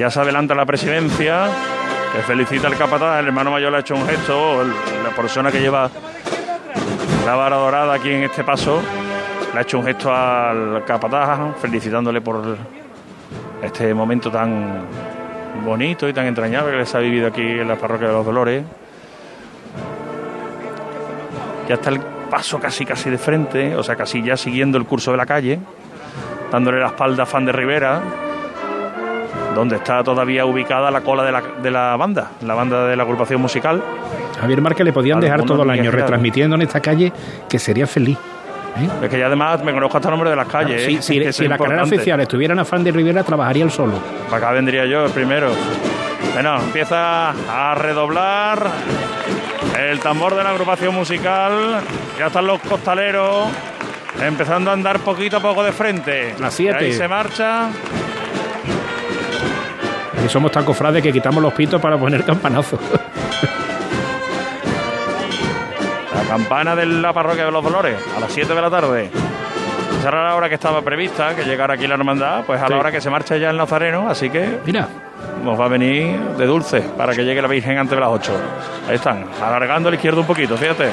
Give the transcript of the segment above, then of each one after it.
Ya se adelanta la presidencia, que felicita al capataz, el hermano mayor le ha hecho un gesto, la persona que lleva la vara dorada aquí en este paso, le ha hecho un gesto al capataz, felicitándole por este momento tan bonito y tan entrañable que les ha vivido aquí en la parroquia de los Dolores. Ya está el paso casi casi de frente, o sea, casi ya siguiendo el curso de la calle, dándole la espalda a Fan de Rivera, donde está todavía ubicada la cola de la, de la banda, la banda de la agrupación musical. Javier Márquez le podían dejar todo el año retransmitiendo en esta calle que sería feliz. ¿eh? Es que ya además me conozco hasta el nombre de las calles. ¿eh? si, la carrera oficial estuviera en Afán de Rivera, trabajaría él solo. Para acá vendría yo el primero. Bueno, empieza a redoblar el tambor de la agrupación musical. Ya están los costaleros empezando a andar poquito a poco de frente. Las 7. Ahí se marcha. Y somos tan cofrades que quitamos los pitos para poner campanazos. La campana de la parroquia de los Dolores a las 7 de la tarde. Esa era la hora que estaba prevista, que llegara aquí la hermandad, pues a la hora que se marcha ya el Nazareno, así que. Mira. Nos va a venir de dulce para que llegue la Virgen antes de las 8. Ahí están, alargando a la izquierda un poquito, fíjate.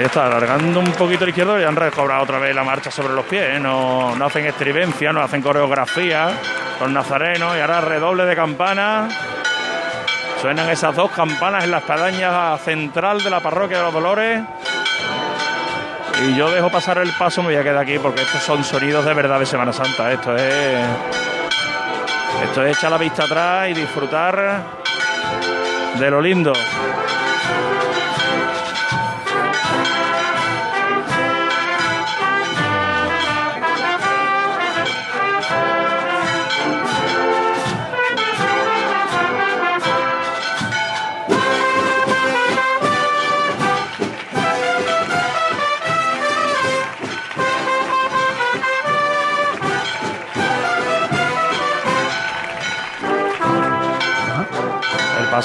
Ahí está, alargando un poquito a la izquierda y han recobrado otra vez la marcha sobre los pies. ¿eh? No, no hacen estribencia, no hacen coreografía. Los nazarenos y ahora redoble de campana. Suenan esas dos campanas en la espadaña central de la parroquia de los Dolores. Y yo dejo pasar el paso, me voy a quedar aquí porque estos son sonidos de verdad de Semana Santa. Esto es. Esto es echar la vista atrás y disfrutar de lo lindo.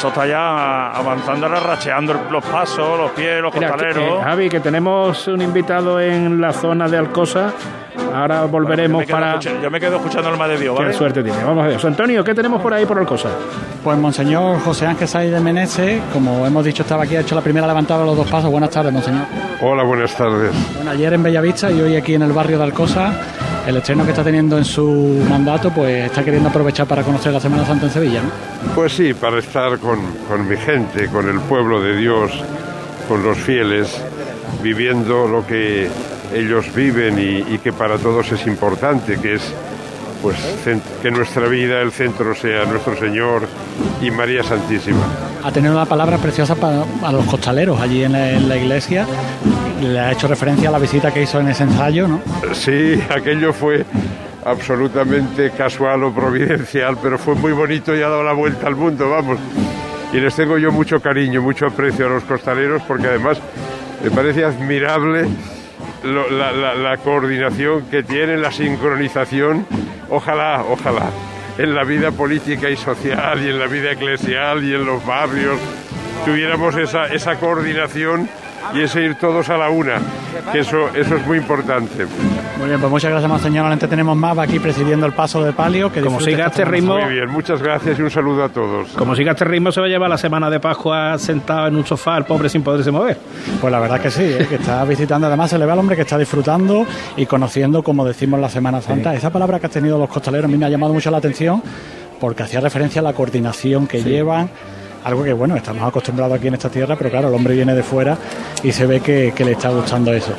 Está ya avanzando, racheando los pasos, los pies, los costaleros. Javi, que tenemos un invitado en la zona de Alcosa. Ahora volveremos para. yo me quedo escuchando el de Dios, ¿vale? Qué suerte tiene. Vamos a ver. Antonio, ¿qué tenemos por ahí por Alcosa? Pues Monseñor José Ángel Saiz de Meneses, como hemos dicho, estaba aquí, ha hecho la primera levantada de los dos pasos. Buenas tardes, Monseñor. Hola, buenas tardes. Bueno, ayer en Bellavista y hoy aquí en el barrio de Alcosa el estreno que está teniendo en su mandato, pues está queriendo aprovechar para conocer la Semana Santa en Sevilla, ¿no? Pues sí, para estar con, mi gente, con el pueblo de Dios, con los fieles, viviendo lo que ellos viven y, que para todos es importante, que es pues que nuestra vida, el centro sea nuestro Señor y María Santísima. Ha tenido una palabra preciosa para a los costaleros allí en la iglesia le ha hecho referencia a la visita que hizo en ese ensayo, ¿no? Sí, aquello fue absolutamente casual o providencial, pero fue muy bonito y ha dado la vuelta al mundo, vamos. Y les tengo yo mucho cariño, mucho aprecio a los costaleros, porque además me parece admirable la, la coordinación que tienen, la sincronización. Ojalá, ojalá, en la vida política y social y en la vida eclesial y en los barrios tuviéramos esa, esa coordinación y ese ir todos a la una, que eso, eso es muy importante. Muy bien, pues muchas gracias, Monseñor. Tenemos más aquí presidiendo el paso de palio. Que Como siga este ritmo. Muy bien, muchas gracias y un saludo a todos. Como siga este ritmo, se va a llevar la semana de Pascua sentado en un sofá, el pobre sin poderse mover. Pues la verdad que sí, ¿eh? que está visitando. Además, se le ve al hombre que está disfrutando y conociendo, como decimos, la Semana Santa. Esa palabra que han tenido los costaleros a mí me ha llamado mucho la atención porque hacía referencia a la coordinación que llevan algo que bueno, estamos acostumbrados aquí en esta tierra, pero claro, el hombre viene de fuera y se ve que, le está gustando eso.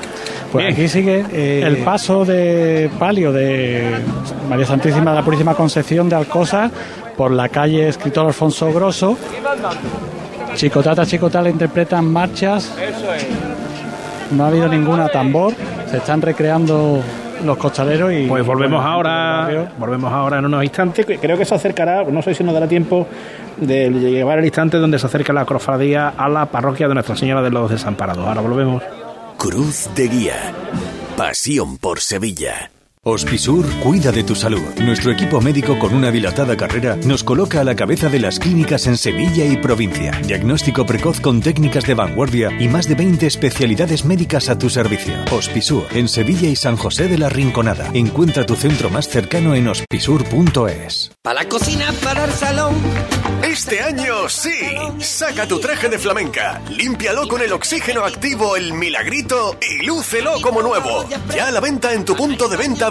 Pues aquí sigue eh, el paso de palio de María Santísima de la Purísima Concepción de Alcosa por la calle Escritor Alfonso Grosso. Chicotata, Chicotala interpretan marchas. No ha habido ninguna tambor. Se están recreando los costaleros y pues volvemos ahora volvemos ahora en unos instantes creo que se acercará no sé si nos dará tiempo de llevar el instante donde se acerca la cofradía a la parroquia de Nuestra Señora de los Desamparados. Ahora volvemos. Cruz de Guía. Pasión por Sevilla. Hospisur cuida de tu salud. Nuestro equipo médico con una dilatada carrera nos coloca a la cabeza de las clínicas en Sevilla y provincia. Diagnóstico precoz con técnicas de vanguardia y más de 20 especialidades médicas a tu servicio. Hospisur en Sevilla y San José de la Rinconada. Encuentra tu centro más cercano en hospisur.es. Para la cocina, para el salón. Este año sí. Saca tu traje de flamenca, límpialo con el oxígeno activo El Milagrito y lúcelo como nuevo. Ya a la venta en tu punto de venta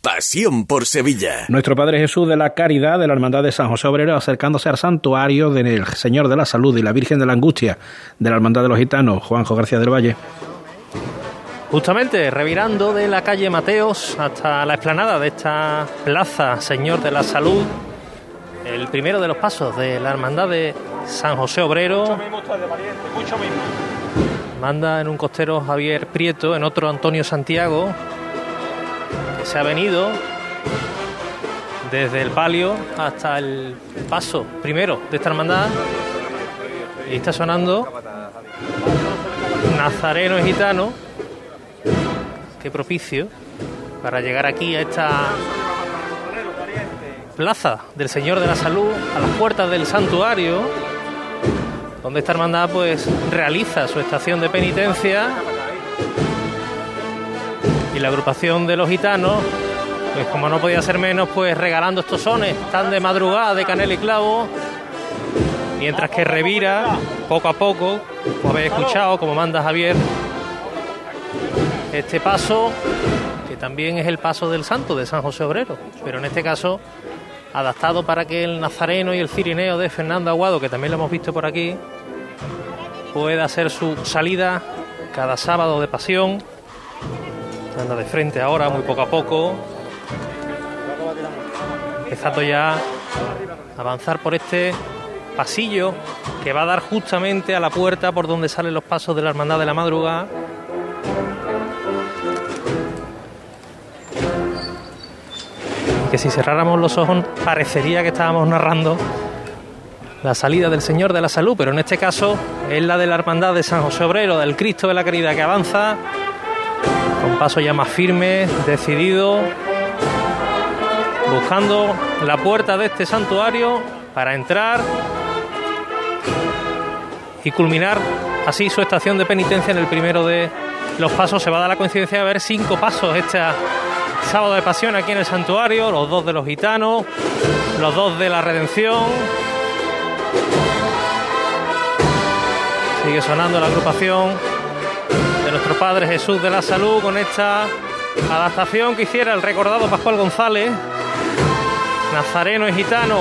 Pasión por Sevilla. Nuestro Padre Jesús de la Caridad de la Hermandad de San José Obrero acercándose al santuario del Señor de la Salud y la Virgen de la Angustia de la Hermandad de los Gitanos, Juanjo García del Valle. Justamente revirando de la calle Mateos hasta la explanada de esta plaza Señor de la Salud, el primero de los pasos de la Hermandad de San José Obrero. Manda en un costero Javier Prieto, en otro Antonio Santiago, se ha venido desde el palio hasta el paso primero de esta hermandad y está sonando Nazareno y Gitano. Qué propicio para llegar aquí a esta plaza del Señor de la Salud, a las puertas del santuario, donde esta hermandad pues realiza su estación de penitencia y la agrupación de los gitanos, pues como no podía ser menos, pues regalando estos sones tan de madrugada de canela y clavo, mientras que revira poco a poco, como habéis escuchado, como manda Javier, este paso, que también es el paso del santo de San José Obrero, pero en este caso adaptado para que el nazareno y el cirineo de Fernando Aguado, que también lo hemos visto por aquí, pueda hacer su salida cada sábado de pasión. Anda de frente ahora, muy poco a poco. Empezando ya a avanzar por este pasillo que va a dar justamente a la puerta por donde salen los pasos de la Hermandad de la Madrugada. Y que si cerráramos los ojos parecería que estábamos narrando la salida del Señor de la Salud, pero en este caso es la de la Hermandad de San José Obrero, del Cristo de la Caridad que avanza paso ya más firme, decidido, buscando la puerta de este santuario para entrar y culminar así su estación de penitencia en el primero de los pasos. Se va a dar la coincidencia de ver cinco pasos este sábado de pasión aquí en el santuario, los dos de los gitanos, los dos de la redención. Sigue sonando la agrupación Padre Jesús de la Salud con esta adaptación que hiciera el recordado Pascual González, Nazareno y Gitano.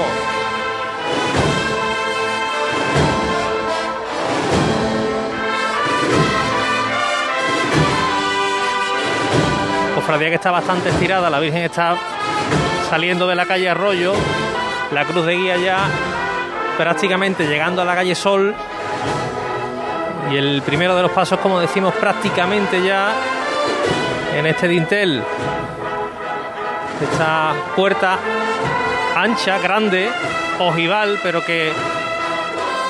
Cofradía que está bastante estirada, la Virgen está saliendo de la calle Arroyo, la cruz de guía ya prácticamente llegando a la calle Sol y el primero de los pasos, como decimos, prácticamente ya en este dintel. Esta puerta ancha, grande, ojival, pero que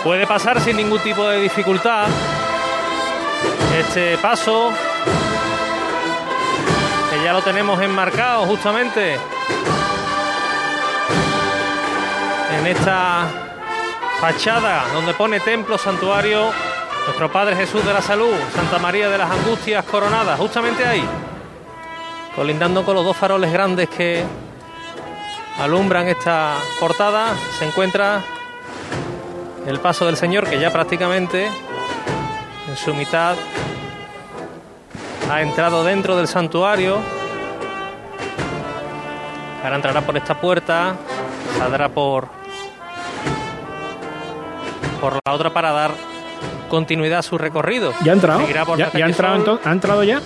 puede pasar sin ningún tipo de dificultad. Este paso, que ya lo tenemos enmarcado justamente en esta fachada donde pone templo, santuario nuestro Padre Jesús de la Salud, Santa María de las Angustias coronadas, justamente ahí, colindando con los dos faroles grandes que alumbran esta portada, se encuentra el paso del Señor que ya prácticamente en su mitad ha entrado dentro del santuario. Ahora entrará por esta puerta, saldrá por por la otra para dar continuidad a su recorrido. ¿Ya ha entrado? ¿Ya, ha entrado, ¿Ha entrado ya?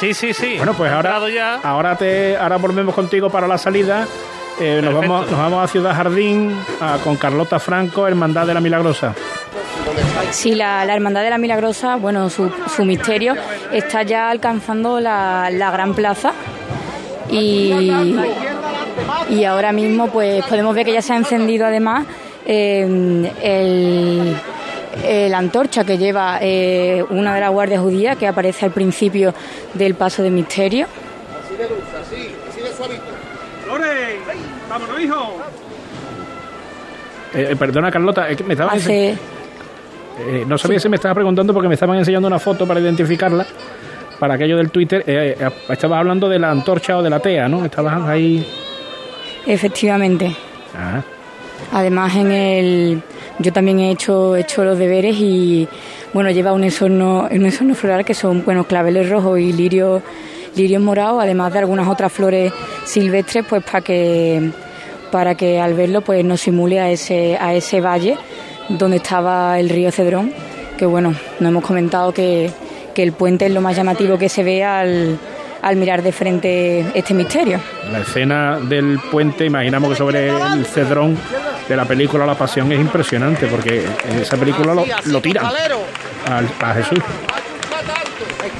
Sí, sí, sí. Bueno, pues ahora, ya. ahora, te, ahora volvemos contigo para la salida. Eh, nos, vamos, nos vamos a Ciudad Jardín a- con Carlota Franco, Hermandad de la Milagrosa. Sí, la, la Hermandad de la Milagrosa, bueno, su, su misterio está ya alcanzando la, la gran plaza y, y ahora mismo pues podemos ver que ya se ha encendido además eh, el, el antorcha que lleva eh, una de las guardias judías que aparece al principio del paso de misterio. Así de dulce, así, así de suavito. ¡Lore! ¡Vámonos, hijo! Eh, eh, perdona, Carlota, es que me Hace, Eh, no sabía si me estaba preguntando porque me estaban enseñando una foto para identificarla. Para aquello del Twitter, eh, eh, estabas hablando de la antorcha o de la tea, ¿no? Estabas ahí. efectivamente. Ah, Además, en el, yo también he hecho, he hecho los deberes y bueno, lleva un ensorno, un ensorno floral que son bueno, claveles rojos y lirios, lirios morados, además de algunas otras flores silvestres, pues para que para que al verlo pues nos simule a ese, a ese valle donde estaba el río Cedrón, que bueno, nos hemos comentado que, que el puente es lo más llamativo que se ve al, al mirar de frente este misterio. la escena del puente, imaginamos que sobre el cedrón de la película La Pasión es impresionante porque en esa película lo, lo tiran al- a Jesús.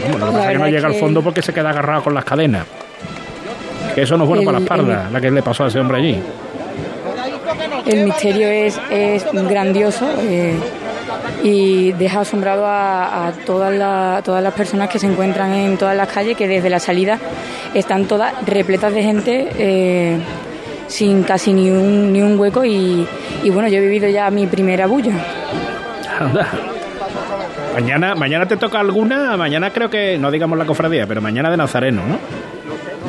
Vamos, lo que pasa es que no llega al fondo porque se queda agarrado con las cadenas. Que eso no es bueno para la El- espalda, la que le pasó a ese hombre allí. El misterio es, es grandioso eh, y deja asombrado a, a todas, la- todas las personas que se encuentran en todas las calles, que desde la salida están todas repletas de gente, eh, sin casi ni un, ni un hueco. Y, y bueno, yo he vivido ya mi primera bulla. Anda. Mañana, mañana te toca alguna, mañana creo que, no digamos la cofradía, pero mañana de Nazareno, ¿no?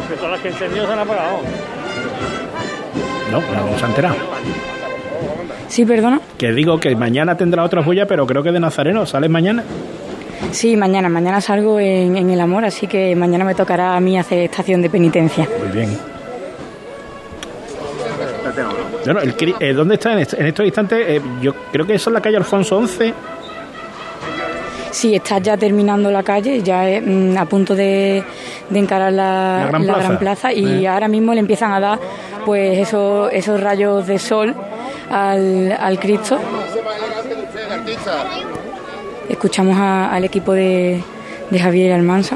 Que todas las que encendido se han apagado. No, no se ha enterado. Sí, perdona. Que digo que mañana tendrá otra bulla, pero creo que de Nazareno, ¿sales mañana? Sí, mañana, mañana salgo en, en el amor, así que mañana me tocará a mí hacer estación de penitencia. Muy bien. Bueno, el eh, ¿Dónde está en, est- en estos instantes? Eh, yo creo que eso es la calle Alfonso 11. Sí, está ya terminando la calle, ya es, mm, a punto de, de encarar la, La Gran Plaza. plaza y Eh. ahora mismo le empiezan a dar pues esos, esos rayos de sol al, al Cristo. Escuchamos a- al equipo de, de Javier Almanza.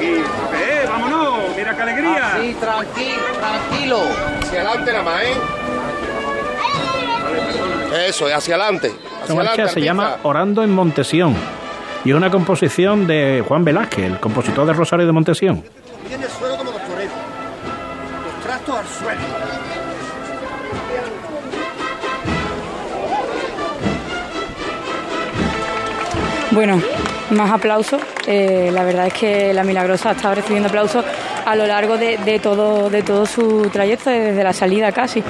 ¡Eh, vámonos! ¡Mira qué alegría! Así, tranquilo, tranquilo. Hacia adelante nada más, ¿eh? Eso, es hacia adelante. Hacia marcha adelante, se llama. Orando en Montesión. Y es una composición de Juan Velázquez, el compositor de Rosario de Montesión. Tiene el suelo como los toreros. Los trastos al suelo. Bueno, más aplausos. Eh, la verdad es que la Milagrosa ha estado recibiendo aplausos a lo largo de, de todo, de todo su trayecto, desde la salida casi.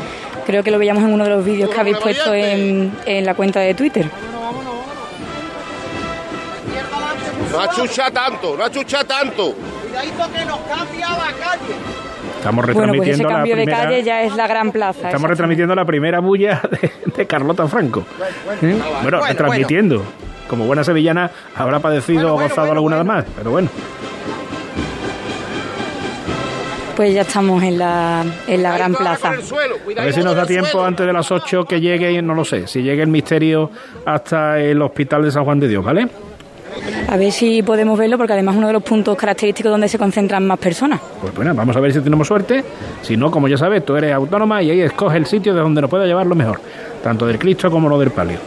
Creo que lo veíamos en uno de los vídeos que habéis puesto en, en la cuenta de Twitter. No achucha tanto, no achucha tanto. Cuidadito que nos cambia la calle. Estamos Bueno, pues ese retransmitiendo la de primera, calle ya es la gran plaza. estamos retransmitiendo la primera bulla de, de Carlota Franco. ¿Eh? Bueno, bueno, retransmitiendo. Como buena sevillana habrá padecido o gozado alguna más, pero bueno. Pues ya estamos en la, en la gran plaza. A ver si nos da tiempo antes de las 8 que llegue, no lo sé, si llegue el misterio hasta el hospital de San Juan de Dios, ¿vale? A ver si podemos verlo, porque además es uno de los puntos característicos donde se concentran más personas. Pues bueno, vamos a ver si tenemos suerte. Si no, como ya sabes, tú eres autónoma y ahí escoge el sitio de donde nos pueda llevar lo mejor, tanto del Cristo como lo del palio.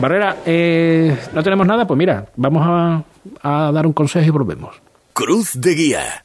Barrera, eh, no tenemos nada, pues mira, vamos a, a dar un consejo y volvemos. Cruz de Guía.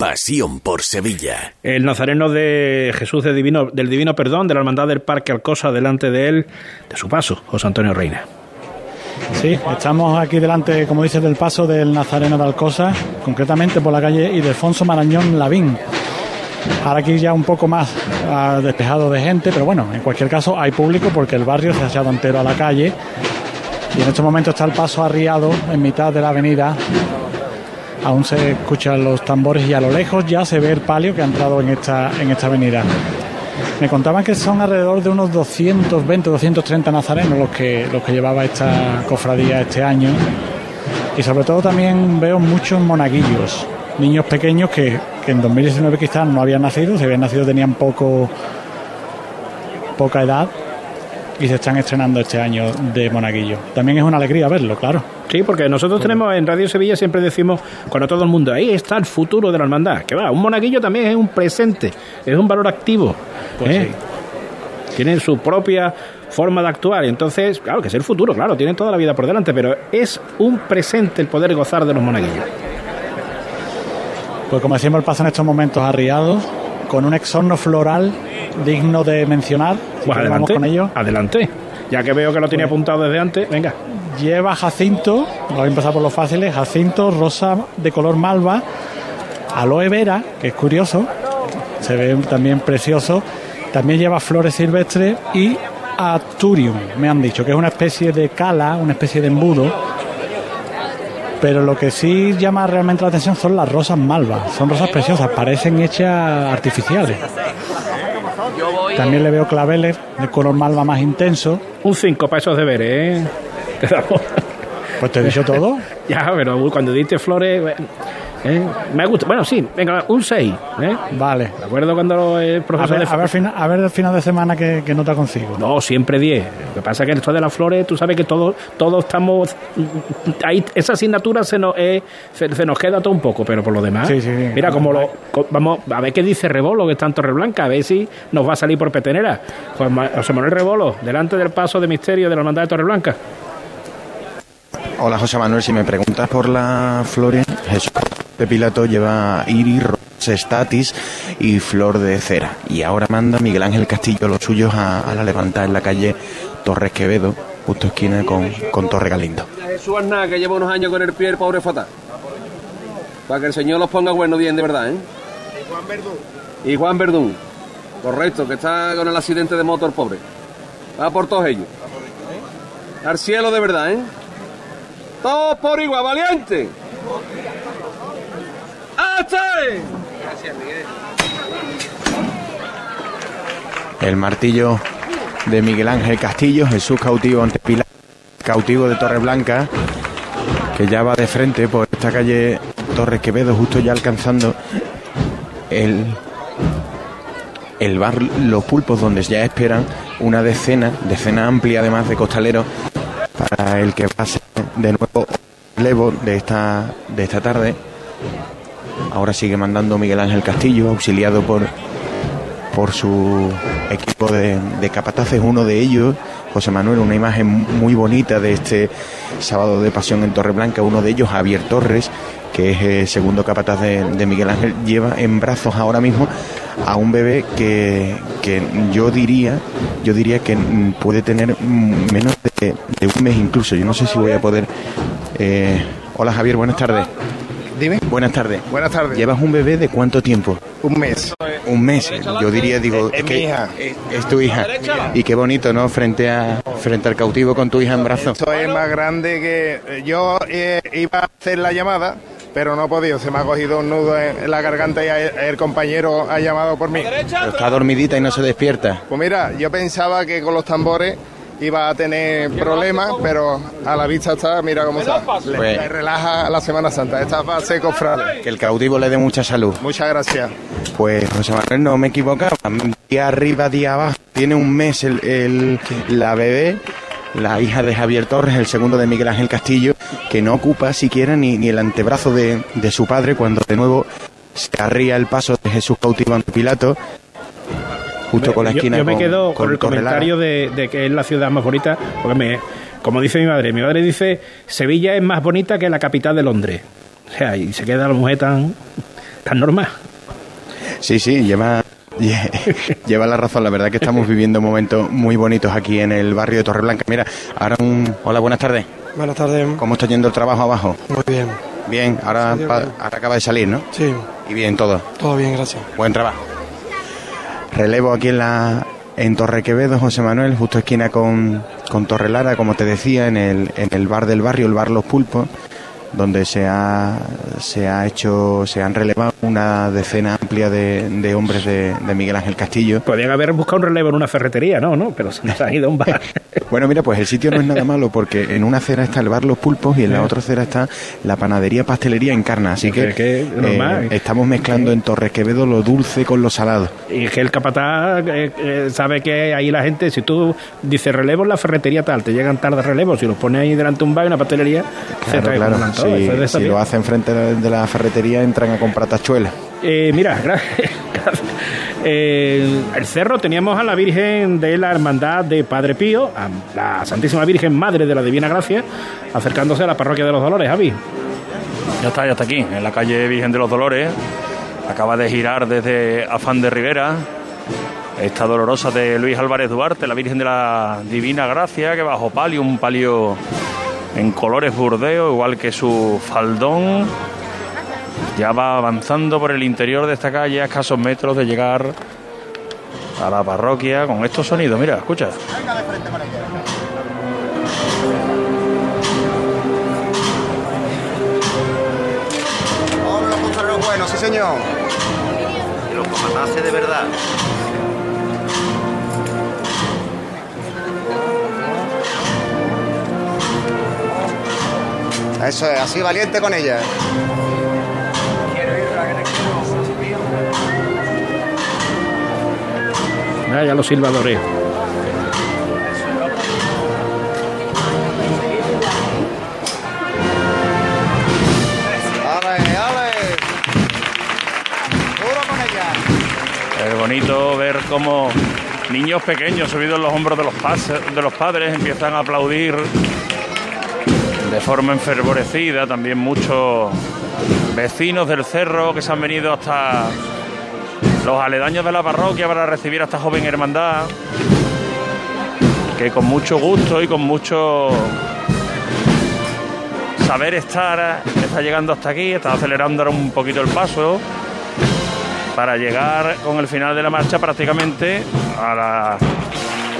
Pasión por Sevilla. El nazareno de Jesús de divino, del Divino Perdón, de la Hermandad del Parque Alcosa, delante de él, de su paso, José Antonio Reina. Sí, estamos aquí delante, como dices, del paso del Nazareno de Alcosa, concretamente por la calle Ildefonso Marañón Lavín. Ahora aquí ya un poco más ah, despejado de gente, pero bueno, en cualquier caso hay público porque el barrio se ha echado entero a la calle y en este momento está el paso arriado en mitad de la avenida. Aún se escuchan los tambores y a lo lejos ya se ve el palio que ha entrado en esta, en esta avenida. Me contaban que son alrededor de unos 220, 230 nazarenos los que, los que llevaba esta cofradía este año. Y sobre todo también veo muchos monaguillos, niños pequeños que, que en 2019 quizás no habían nacido, si habían nacido tenían poco, poca edad y se están estrenando este año de monaguillo. También es una alegría verlo, claro. Sí, porque nosotros tenemos en Radio Sevilla siempre decimos, cuando todo el mundo, ahí está el futuro de la hermandad. Que va, un monaguillo también es un presente, es un valor activo. Pues ¿eh? Tienen su propia forma de actuar. Entonces, claro, que es el futuro, claro, tienen toda la vida por delante, pero es un presente el poder gozar de los monaguillos. Pues como decimos, el paso en estos momentos arriados, con un exorno floral digno de mencionar. Pues adelante, vamos con ello. adelante. Ya que veo que lo tenía apuntado desde antes, venga. Lleva jacinto, voy a empezar por los fáciles, jacinto, rosa de color malva, aloe vera, que es curioso, se ve también precioso, también lleva flores silvestres y aturium, me han dicho, que es una especie de cala, una especie de embudo, pero lo que sí llama realmente la atención son las rosas malvas, son rosas preciosas, parecen hechas artificiales. También le veo claveles de color malva más intenso. Un 5 para esos deberes, ¿eh? Te damos. Pues te he dicho todo. ya, pero cuando diste flores. ¿Eh? Me gusta. Bueno, sí, venga, un 6. ¿eh? Vale. ¿De acuerdo cuando el A profesor ver, de a ver, fina- a ver el final de semana que, que nota consigo. No, siempre 10. Lo que pasa es que esto de las flores, tú sabes que todos todos estamos. Ahí, esa asignatura se nos, eh, se, se nos queda todo un poco, pero por lo demás. Sí, sí, sí. Mira, como lo. Vamos a ver qué dice Rebolo, que está en Torreblanca, a ver si nos va a salir por petenera. José Manuel Rebolo, delante del paso de misterio de la hermandad de Torreblanca. Hola José Manuel, si me preguntas por las flores, Jesús de Pilato lleva iris, rosa statis y flor de cera. Y ahora manda Miguel Ángel Castillo los suyos a, a la levantada en la calle Torres Quevedo, justo esquina con, con Torre Galindo. Jesús Aznar, que lleva unos años con el pie el pobre fatal. Para que el Señor los ponga buenos bien de verdad, ¿eh? Y Juan Verdún. Y Juan Verdún. Correcto, que está con el accidente de motor pobre. Va por todos ellos. Al cielo de verdad, ¿eh? Todos por igual, valiente. Miguel. El martillo de Miguel Ángel Castillo, Jesús cautivo ante Pilato, cautivo de Torre Blanca, que ya va de frente por esta calle Torres Quevedo, justo ya alcanzando el, el bar Los Pulpos, donde ya esperan una decena, decena amplia además de costaleros, para el que ser de nuevo relevo de esta, de esta tarde. Ahora sigue mandando Miguel Ángel Castillo, auxiliado por, por su equipo de, de capataces, uno de ellos, José Manuel, una imagen muy bonita de este sábado de pasión en Torreblanca, uno de ellos, Javier Torres, que es el segundo capataz de, Miguel Ángel, lleva en brazos ahora mismo a un bebé que, que yo diría, yo diría que puede tener menos de, de un mes incluso. Yo no sé si voy a poder. eh, hola Javier, buenas tardes. Dime. Buenas tardes. Buenas tardes. ¿Llevas un bebé de cuánto tiempo? Un mes. Un mes. Yo diría, digo, Es que mi hija. Es, es tu hija. Y qué bonito, ¿no? Frente a frente al cautivo con tu hija en brazos. Esto es más grande que eh, yo eh, iba a hacer la llamada, pero no he podido. Se me ha cogido un nudo en, en la garganta y el, el compañero ha llamado por mí. Pero está dormidita y no se despierta. Pues mira, yo pensaba que con los tambores iba a tener problemas, pero a la vista está, mira cómo está. Le, Pues- le relaja la Semana Santa. Esta va a ser cofrade. Que el cautivo le dé mucha salud. Muchas gracias. Pues José Manuel, no me equivocaba. Día arriba, día abajo. Tiene un mes el, el- la bebé, la hija de Javier Torres, el segundo de Miguel Ángel Castillo, que no ocupa siquiera ni, ni el antebrazo de, de su padre cuando de nuevo se arría el paso de Jesús cautivo ante Pilato. Justo con la Yo- esquina. Yo, me con- quedo con, el Torrelara. comentario de, de que es la ciudad más bonita, porque me, como dice mi madre, mi madre dice Sevilla es más bonita que la capital de Londres. O sea, y se queda la mujer tan, tan normal. Sí, sí, lleva, lle- lleva la razón. La verdad que estamos viviendo momentos muy bonitos aquí en el barrio de Torreblanca. Mira, ahora un... Hola, buenas tardes. Buenas tardes. ¿Cómo está yendo el trabajo abajo? Muy bien. Bien, ahora, Sí, pa- bien. ahora acaba de salir, ¿no? Sí, Y bien, todo. todo bien, gracias. Buen trabajo. Relevo aquí en la en Torre Quevedo, José Manuel, justo esquina con, con Torre Lara, como te decía, en el, en el bar del barrio, el bar Los Pulpos, donde se ha, se ha hecho, se han relevado una decena amplia de, de hombres de, de Miguel Ángel Castillo. Podrían haber buscado un relevo en una ferretería, ¿no? no Pero se nos han ido un bar. Bueno, mira, pues el sitio no es nada malo porque en una acera está el bar Los Pulpos y en la otra acera está la panadería pastelería Encarna. Así que, que eh, estamos mezclando en Torre Quevedo lo dulce con lo salado. Y es que el capataz eh, eh, sabe que ahí la gente, si tú dices relevo en la ferretería tal, te llegan tarde relevos, si los pones ahí delante de un bar y una pastelería, se Claro, te claro. Si, Eso es de si saber. lo hacen frente de la ferretería, entran a comprar tachuelas. Eh, mira. Eh, el cerro teníamos a la Virgen de la Hermandad de Padre Pío, a la Santísima Virgen Madre de la Divina Gracia, acercándose a la parroquia de los Dolores, Javi. Ya está, ya está aquí, en la calle Virgen de los Dolores. Acaba de girar desde Afán de Rivera. Esta dolorosa de Luis Álvarez Duarte, la Virgen de la Divina Gracia, que bajo palio, un palio en colores burdeo, igual que su faldón. Ya va avanzando por el interior de esta calle a escasos metros de llegar a la parroquia con estos sonidos. Mira, escucha. Buenos, sí señor. Y los de verdad. Eso es, así valiente con ella. Ah, ya los silbadores. ¡Ale, ale! ¡Duro con ella! Es bonito ver cómo niños pequeños subidos en los hombros de los, pas- de los padres empiezan a aplaudir de forma enfervorecida. También muchos vecinos del cerro que se han venido hasta los aledaños de la parroquia para recibir a esta joven hermandad que con mucho gusto y con mucho saber estar está llegando hasta aquí, está acelerando ahora un poquito el paso para llegar con el final de la marcha prácticamente a la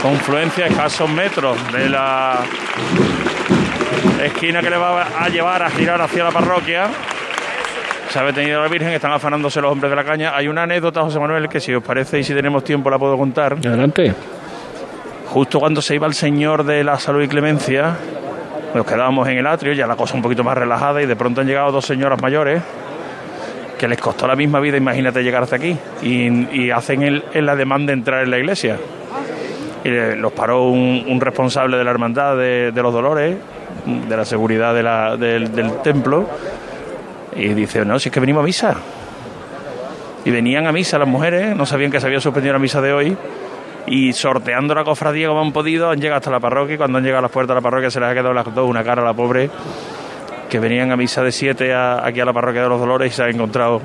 confluencia, escasos metros de la esquina que le va a llevar a girar hacia la parroquia. Se ha detenido la Virgen, están afanándose los hombres de la caña. Hay una anécdota, José Manuel, que si os parece y si tenemos tiempo la puedo contar. Adelante. Justo cuando se iba el Señor de la Salud y Clemencia, nos quedábamos en el atrio, ya la cosa un poquito más relajada, y de pronto han llegado dos señoras mayores que les costó la misma vida, imagínate llegar hasta aquí, y, y hacen el, el ademán de entrar en la iglesia. Y le- los paró un, un responsable de la hermandad de, de los dolores, de la seguridad de la- del, del templo y dice, no, si es que venimos a misa. Y venían a misa las mujeres, no sabían que se había suspendido la misa de hoy y sorteando la cofradía como han podido, han llegado hasta la parroquia y cuando han llegado a las puertas de la parroquia se les ha quedado las dos una cara a la pobre que venían a misa de 7 aquí a la parroquia de los Dolores y se han encontrado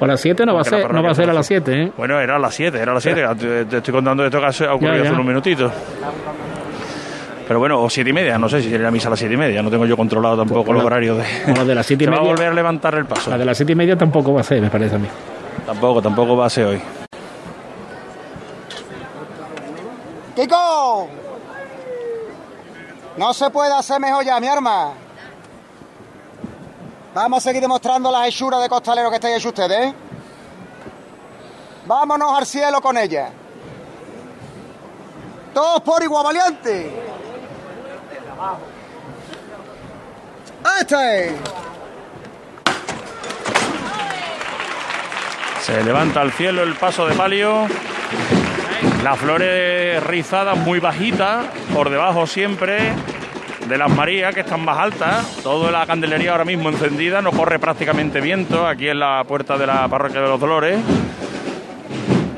O a las 7 no va a ser, no va a ser a las 7, ¿eh? Bueno, era a las 7, era a las 7. te, te estoy contando esto que ha ocurrido Ya, ya. hace unos minutitos. Pero bueno, o siete y media, no sé si sería misa a las siete y media, no tengo yo controlado tampoco Pues los la- horarios de... la de las siete y Se va a media. volver a levantar el paso. La de las 7 y media tampoco va a ser, me parece a mí. Tampoco, tampoco va a ser hoy. ¡Kiko! No se puede hacer mejor ya, mi arma. Vamos a seguir demostrando las hechuras de costalero que estáis hechos ustedes. ¿eh? Vámonos al cielo con ella. Todos por igual valiente. Este. Se levanta al cielo el paso de palio. Las flores rizadas muy bajitas, por debajo siempre de las Marías, que están más altas. Toda la candelería ahora mismo encendida, no corre prácticamente viento aquí en la puerta de la parroquia de los Dolores.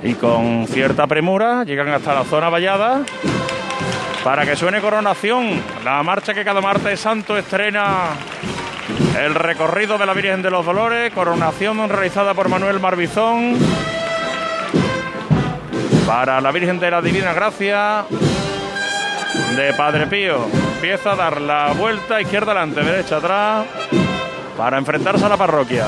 Y con cierta premura llegan hasta la zona vallada para que suene coronación, la marcha que cada martes santo estrena el recorrido de la Virgen de los Dolores, coronación realizada por Manuel Marbizón. Para la Virgen de la Divina Gracia de Padre Pío. Empieza a dar la vuelta izquierda adelante, derecha atrás, para enfrentarse a la parroquia.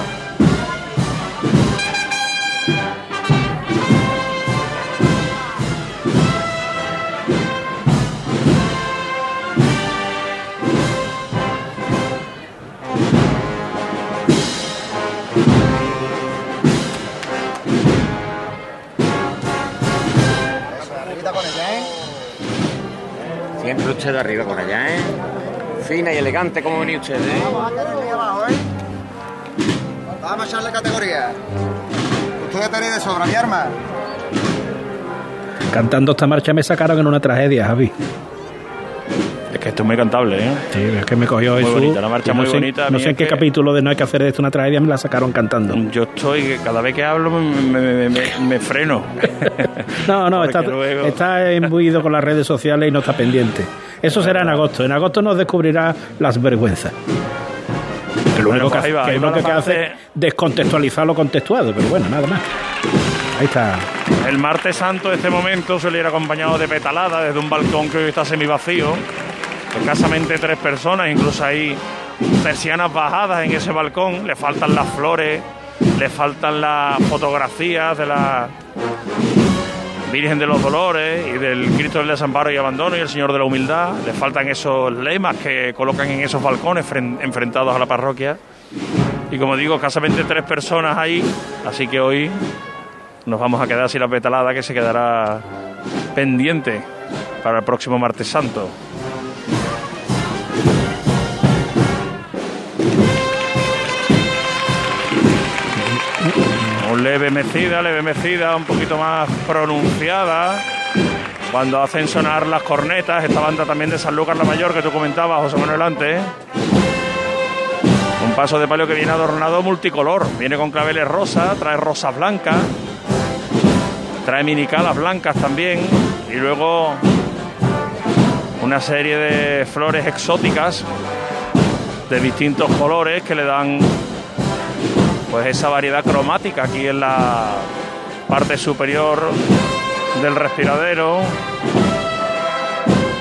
Usted de arriba con allá, ¿eh? Fina y elegante como venía usted, ¿eh? Vamos a abajo, ¿eh? Vamos a echarle categoría. Ustedes tenéis de sobra, mi arma. Cantando esta marcha me sacaron en una tragedia, Javi. Que esto es muy cantable, ¿eh? Sí, es que me cogió Muy Jesús. bonita, la marcha y no muy sé- bonita. No sé en qué capítulo de No hay que hacer de esto una tragedia me la sacaron cantando. Yo estoy, cada vez que hablo me, me- me- me freno. No, no, está, luego- está imbuido con las redes sociales y no está pendiente. Eso será en agosto. En agosto nos descubrirá las vergüenzas. Que lo Bueno, único pues que, va, lo que hace es descontextualizar lo contextuado, pero bueno, nada más. Ahí está. El martes santo, este momento, suele ir acompañado de petalada desde un balcón que hoy está semivacío. Escasamente tres personas, incluso hay persianas bajadas en ese balcón. Le faltan las flores, le faltan las fotografías de la Virgen de los Dolores y del Cristo del Desamparo y Abandono y el Señor de la Humildad. Le faltan esos lemas que colocan en esos balcones fren- enfrentados a la parroquia. Y como digo, escasamente tres personas ahí, así que hoy nos vamos a quedar sin la petalada que se quedará pendiente para el próximo martes santo. Leve mecida, leve mecida, un poquito más pronunciada. Cuando hacen sonar las cornetas, esta banda también de San Lucas la Mayor que tú comentabas, José Manuel antes. Un paso de palio que viene adornado multicolor. Viene con claveles rosa, trae rosas blancas, trae minicalas blancas también. Y luego una serie de flores exóticas de distintos colores que le dan pues esa variedad cromática aquí en la parte superior del respiradero.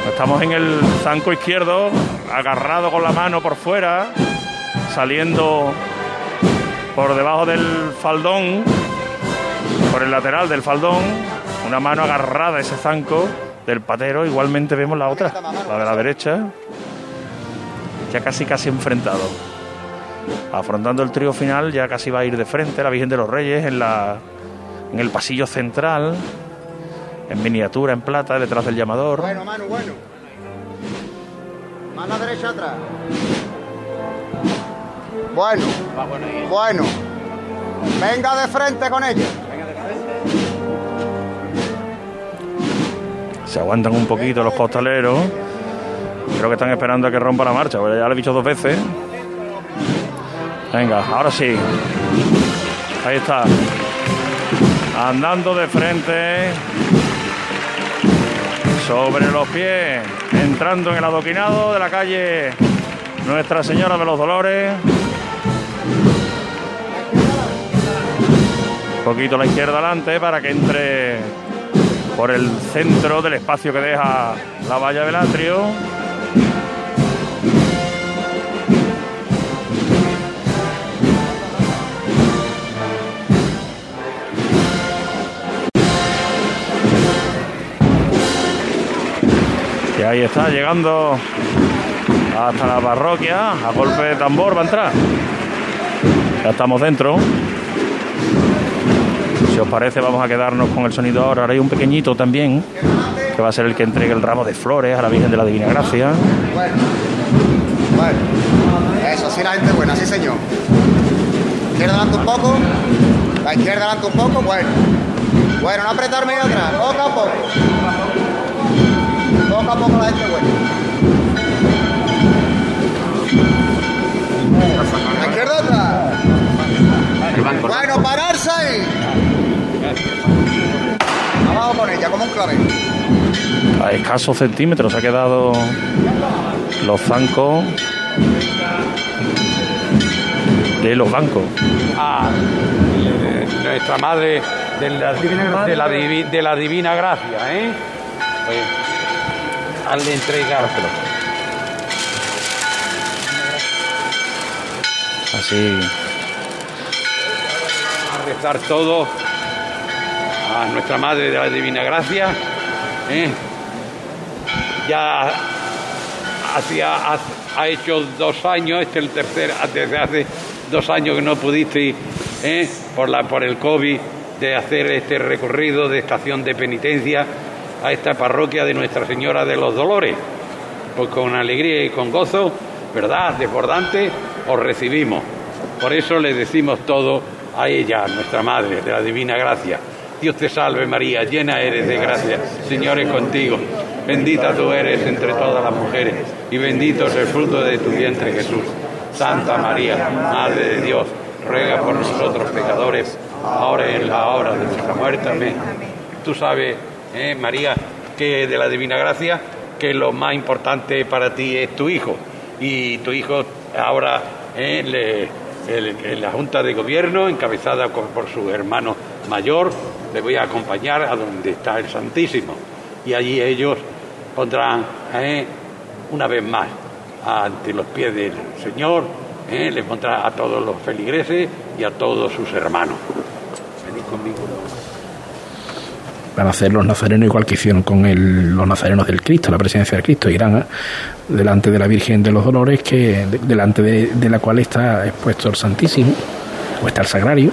Estamos en el zanco izquierdo, agarrado con la mano por fuera, saliendo por debajo del faldón, por el lateral del faldón, una mano agarrada a ese zanco del patero. Igualmente vemos la otra, la de la derecha, ya casi casi enfrentado. Afrontando el trío final, ya casi va a ir de frente la Virgen de los Reyes en, la, en el pasillo central, en miniatura, en plata, detrás del llamador. Bueno, Manu, bueno. Mano derecha atrás. Bueno. Bueno. Venga de frente con ella. Se aguantan un poquito los costaleros. Creo que están esperando a que rompa la marcha, porque ya lo he dicho dos veces. Venga, ahora sí. Ahí está. Andando de frente. Sobre los pies. Entrando en el adoquinado de la calle Nuestra Señora de los Dolores. Un poquito a la izquierda adelante para que entre por el centro del espacio que deja la valla del atrio. Ahí está, llegando hasta la parroquia, a golpe de tambor va a entrar. Ya estamos dentro. Si os parece, vamos a quedarnos con el sonido ahora. Hay un pequeñito también, que va a ser el que entregue el ramo de flores a la Virgen de la Divina Gracia. Bueno, bueno. Eso, sí, la gente buena, sí, señor. Izquierda adelante un poco. La izquierda adelante un poco, bueno. Bueno, no apretarme atrás, poco a poco. Poco a poco la gente buena. La izquierda atrás. Bueno, pararse ahí. Abajo con ella, como un clave. A escasos centímetros ha quedado los zancos de los bancos. a eh, nuestra madre de la, de la, divi- de la divina gracia, ¿eh? Pues, al entregárselo. Así. A rezar todo a nuestra madre de la divina gracia, ¿eh? Ya hacía, ha, ha hecho dos años, este es el tercer, desde hace dos años que no pudiste, ¿eh? por, la, por el COVID, de hacer este recorrido de estación de penitencia a esta parroquia de Nuestra Señora de los Dolores. Pues con alegría y con gozo, ¿verdad? Desbordante, os recibimos. Por eso le decimos todo a ella, nuestra Madre de la Divina Gracia. Dios te salve María, llena eres de gracia, Señor es contigo. Bendita tú eres entre todas las mujeres y bendito es el fruto de tu vientre Jesús. Santa María, Madre de Dios, ruega por nosotros pecadores, ahora y en la hora de nuestra muerte. Amén. Tú sabes, eh, María, que de la Divina Gracia, que lo más importante para ti es tu hijo. Y tu hijo ahora eh, en la Junta de Gobierno, encabezada por su hermano mayor, le voy a acompañar a donde está el Santísimo. Y allí ellos pondrán, eh, una vez más, ante los pies del Señor, eh, le pondrá a todos los feligreses y a todos sus hermanos. Venid conmigo. Van a hacer los nazarenos igual que hicieron con el- los nazarenos del Cristo, la presencia del Cristo. Irán a- delante de la Virgen de los Dolores, que de- delante de, de la cual está expuesto el Santísimo, o está el Sagrario,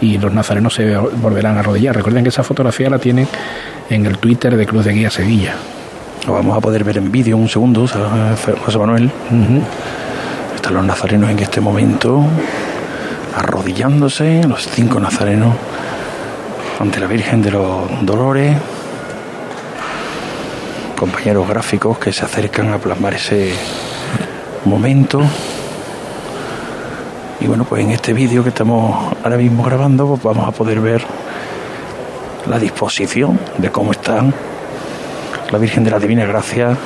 y los nazarenos se volverán a arrodillar. Recuerden que esa fotografía la tienen en el Twitter de Cruz de Guía Sevilla. Lo vamos a poder ver en vídeo un segundo, José Manuel. Están los nazarenos en este momento arrodillándose, los cinco nazarenos ante la Virgen de los Dolores. Compañeros gráficos que se acercan a plasmar ese momento. Y bueno, pues en este vídeo que estamos ahora mismo grabando, pues vamos a poder ver la disposición de cómo están la Virgen de la Divina Gracia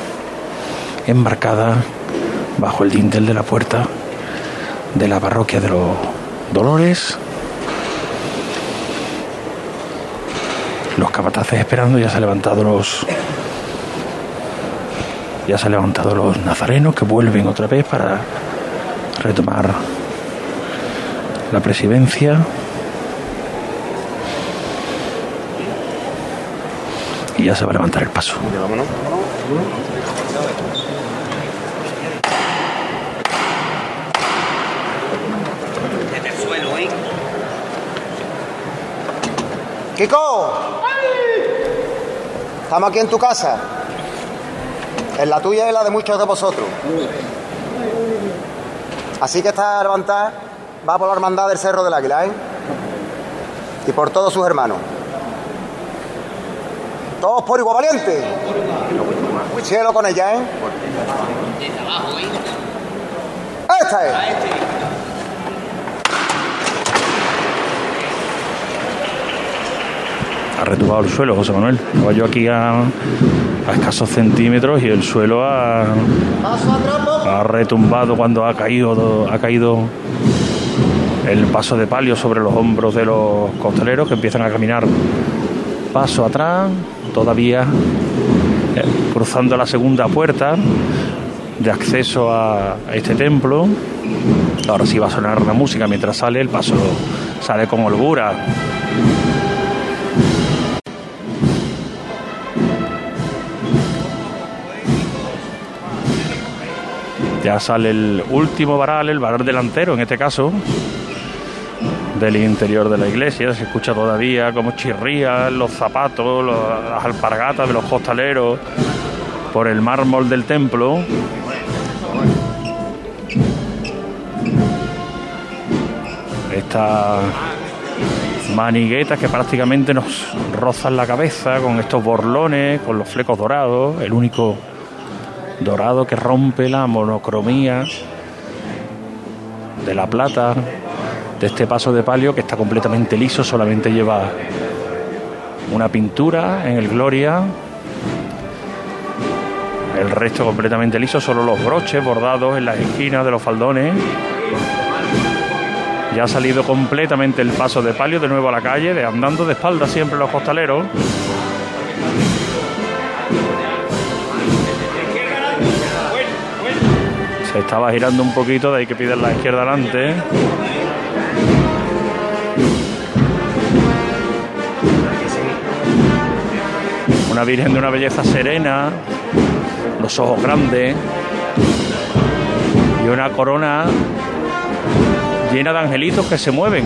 embarcada bajo el dintel de la puerta de la parroquia de los Dolores. Los capataces esperando, ya se han levantado los. Ya se han levantado los nazarenos que vuelven otra vez para retomar la presidencia. Y ya se va a levantar el paso. Desde el suelo, ¿eh? ¡Kiko! Estamos aquí en tu casa. En la tuya y la de muchos de vosotros. Así que esta levantada va por la hermandad del Cerro del Águila, ¿eh? Y por todos sus hermanos. Todos por igual valiente. Cielo con ella, ¿eh? Esta es. Ha retumbado el suelo, José Manuel. Yo aquí a, escasos centímetros y el suelo ha, ha retumbado cuando ha caído, ha caído el paso de palio sobre los hombros de los costaleros que empiezan a caminar paso atrás, todavía eh, cruzando la segunda puerta de acceso a este templo. Ahora sí va a sonar la música mientras sale, el paso sale con holgura. Ya sale el último varal, el varal delantero en este caso, del interior de la iglesia. Se escucha todavía como chirrían los zapatos, las alpargatas de los costaleros por el mármol del templo. Estas maniguetas que prácticamente nos rozan la cabeza con estos borlones, con los flecos dorados, el único dorado que rompe la monocromía de la plata de este paso de palio que está completamente liso, solamente lleva una pintura en el Gloria, el resto completamente liso, solo los broches bordados en las esquinas de los faldones. Ya ha salido completamente el paso de palio de nuevo a la calle, de andando de espaldas siempre los costaleros. Se estaba girando un poquito, de ahí que piden la izquierda adelante. Una virgen de una belleza serena, los ojos grandes y una corona llena de angelitos que se mueven,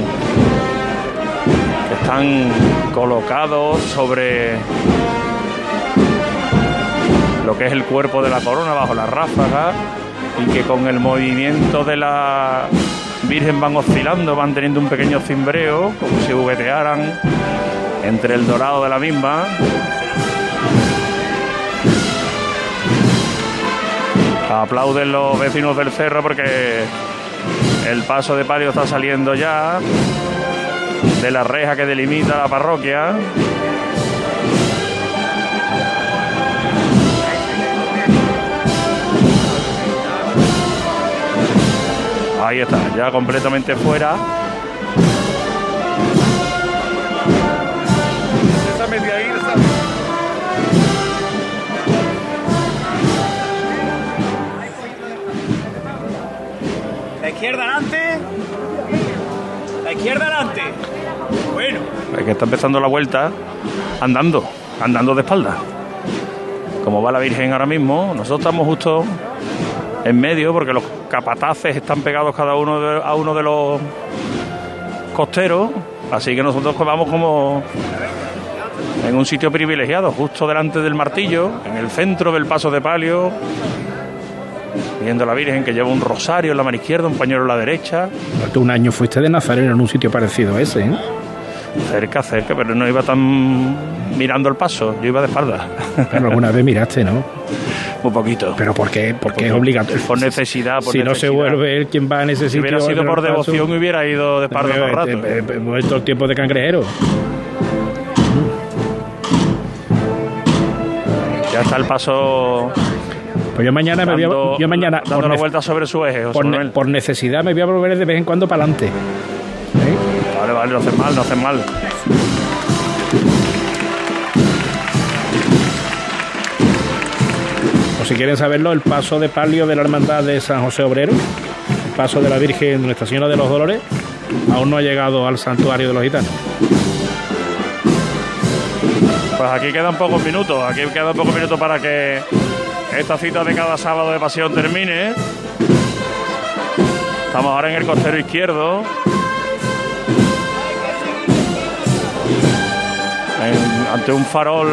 están colocados sobre lo que es el cuerpo de la corona bajo la ráfaga y que con el movimiento de la Virgen van oscilando, van teniendo un pequeño cimbreo, como si juguetearan entre el dorado de la misma. Aplauden los vecinos del cerro porque el paso de palio está saliendo ya de la reja que delimita la parroquia. Ahí está, ya completamente fuera. Esa media. La izquierda adelante. La izquierda adelante. Bueno. Es que está empezando la vuelta andando, andando de espalda. Como va la Virgen ahora mismo, nosotros estamos justo en medio porque los capataces están pegados cada uno de- a uno de los costeros, así que nosotros vamos como en un sitio privilegiado, justo delante del martillo, en el centro del paso de palio, viendo a la Virgen que lleva un rosario en la mano izquierda, un pañuelo en la derecha. Tú un año fuiste de Nazareno en un sitio parecido a ese, ¿eh? Cerca, cerca, pero no iba tan mirando el paso, yo iba de espalda. Pero alguna vez miraste, ¿no? Un poquito. ¿Pero por qué? Porque es obligatorio. Por necesidad, por si no se necesidad. vuelve el quien va en ese Si sitio. hubiera sido por paso, devoción, hubiera ido de todo el rato. eh, eh, eh, vuelto el tiempo de cangrejero. Ya está el paso. Pues yo mañana me voy a, dando- yo mañana dando nece- vuelta sobre su eje, por, ne- por necesidad me voy a volver de vez en cuando para adelante. Vale, vale, no hacen mal, no hacen mal. Si quieren saberlo, el paso de palio de la Hermandad de San José Obrero, el paso de la Virgen Nuestra Señora de los Dolores, aún no ha llegado al santuario de los gitanos. Pues aquí quedan pocos minutos, aquí quedan pocos minutos para que esta cita de cada sábado de pasión termine. Estamos ahora en el costero izquierdo. Ante un farol,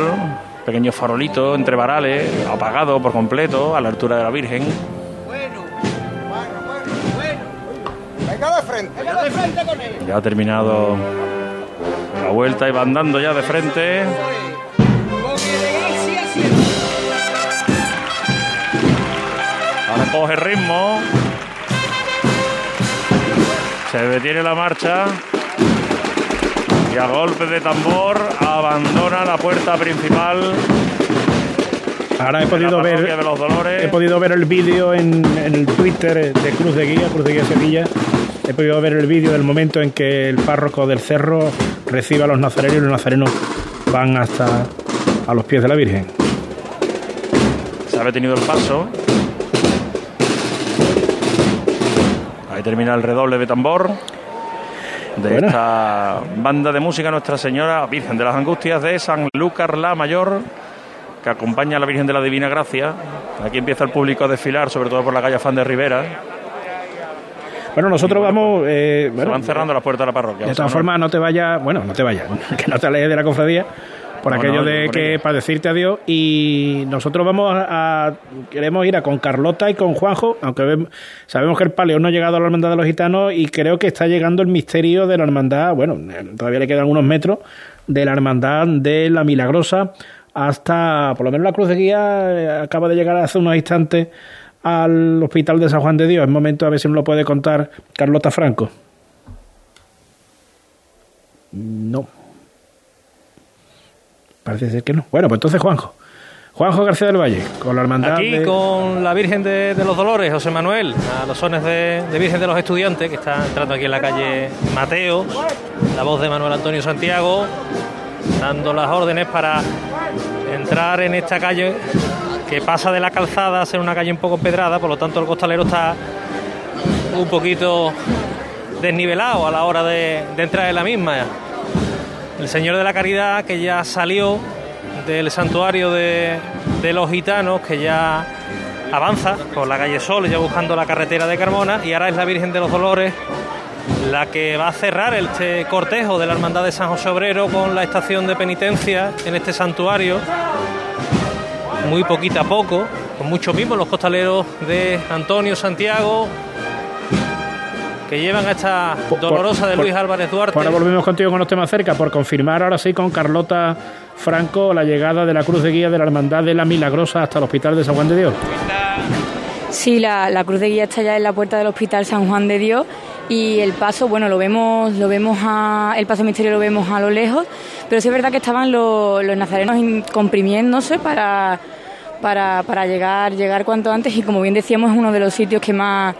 pequeño farolito entre varales, apagado por completo, a la altura de la Virgen. Venga de frente. Venga de frente con él. Ya ha terminado la vuelta y va andando ya de frente. Ahora coge ritmo. Se detiene la marcha. Y a golpe de tambor abandona la puerta principal. Ahora he podido ver parroquia de los Dolores. he podido ver el vídeo en, en el Twitter de Cruz de Guía, Cruz de Guía Sevilla. He podido ver el vídeo del momento en que el párroco del cerro recibe a los nazarenos y los nazarenos van hasta a los pies de la Virgen. Se ha detenido el paso. Ahí termina el redoble de tambor de Bueno. esta banda de música Nuestra Señora Virgen de las Angustias de San Lúcar la Mayor, que acompaña a la Virgen de la Divina Gracia. Aquí empieza el público a desfilar, sobre todo por la calle Afán de Rivera. Bueno, nosotros vamos. eh, Se van cerrando las puertas de la parroquia. De todas no- formas, no te vayas, bueno, no te vayas, que no te alejes de la cofradía por No, aquello no, de por que ello. para decirte adiós y nosotros vamos a, a- queremos ir a con Carlota y con Juanjo, aunque sabemos que el paleo no ha llegado a la hermandad de los gitanos y creo que está llegando el misterio de la hermandad, bueno, todavía le quedan unos metros de la hermandad de la Milagrosa hasta, por lo menos la Cruz de Guía eh, acaba de llegar hace unos instantes al Hospital de San Juan de Dios. Es momento a ver si nos lo puede contar Carlota Franco. No. Parece ser que no. Bueno, pues entonces Juanjo. Juanjo García del Valle, con la hermandad Aquí de- con la Virgen de, de los Dolores, José Manuel, a los sones de, de Virgen de los Estudiantes, que está entrando aquí en la calle Mateos, la voz de Manuel Antonio Santiago, dando las órdenes para entrar en esta calle que pasa de la calzada a ser una calle un poco empedrada, por lo tanto el costalero está un poquito desnivelado a la hora de, de entrar en la misma. El Señor de la Caridad que ya salió del santuario de, los gitanos, que ya avanza por la calle Sol, ya buscando la carretera de Carmona, y ahora es la Virgen de los Dolores la que va a cerrar este cortejo de la Hermandad de San José Obrero con la estación de penitencia en este santuario, muy poquito a poco, con mucho mismo los costaleros de Antonio Santiago, que llevan a esta dolorosa de por- Luis Álvarez Duarte. Ahora volvemos contigo con los temas cerca por confirmar ahora sí con Carlota Franco la llegada de la cruz de guía de la hermandad de la Milagrosa hasta el Hospital de San Juan de Dios. Sí, la, la cruz de guía está ya en la puerta del Hospital San Juan de Dios y el paso, bueno, lo vemos, lo vemos a, el paso misterio lo vemos a lo lejos, pero sí es verdad que estaban los, los nazarenos comprimiéndose para, para, para llegar, llegar cuanto antes y como bien decíamos es uno de los sitios que más